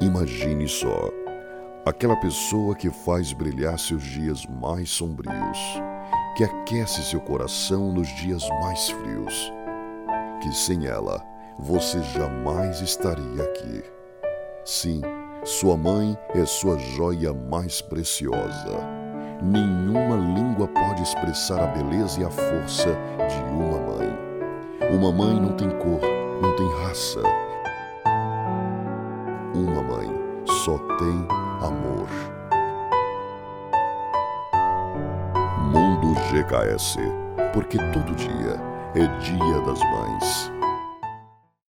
Imagine só, aquela pessoa que faz brilhar seus dias mais sombrios, que aquece seu coração nos dias mais frios, que sem ela você jamais estaria aqui. Sim, sua mãe é sua joia mais preciosa. Nenhuma língua pode expressar a beleza e a força de uma mãe. Uma mãe não tem cor, não tem raça. Uma mãe só tem amor. Mundo GKS, porque todo dia é Dia das Mães.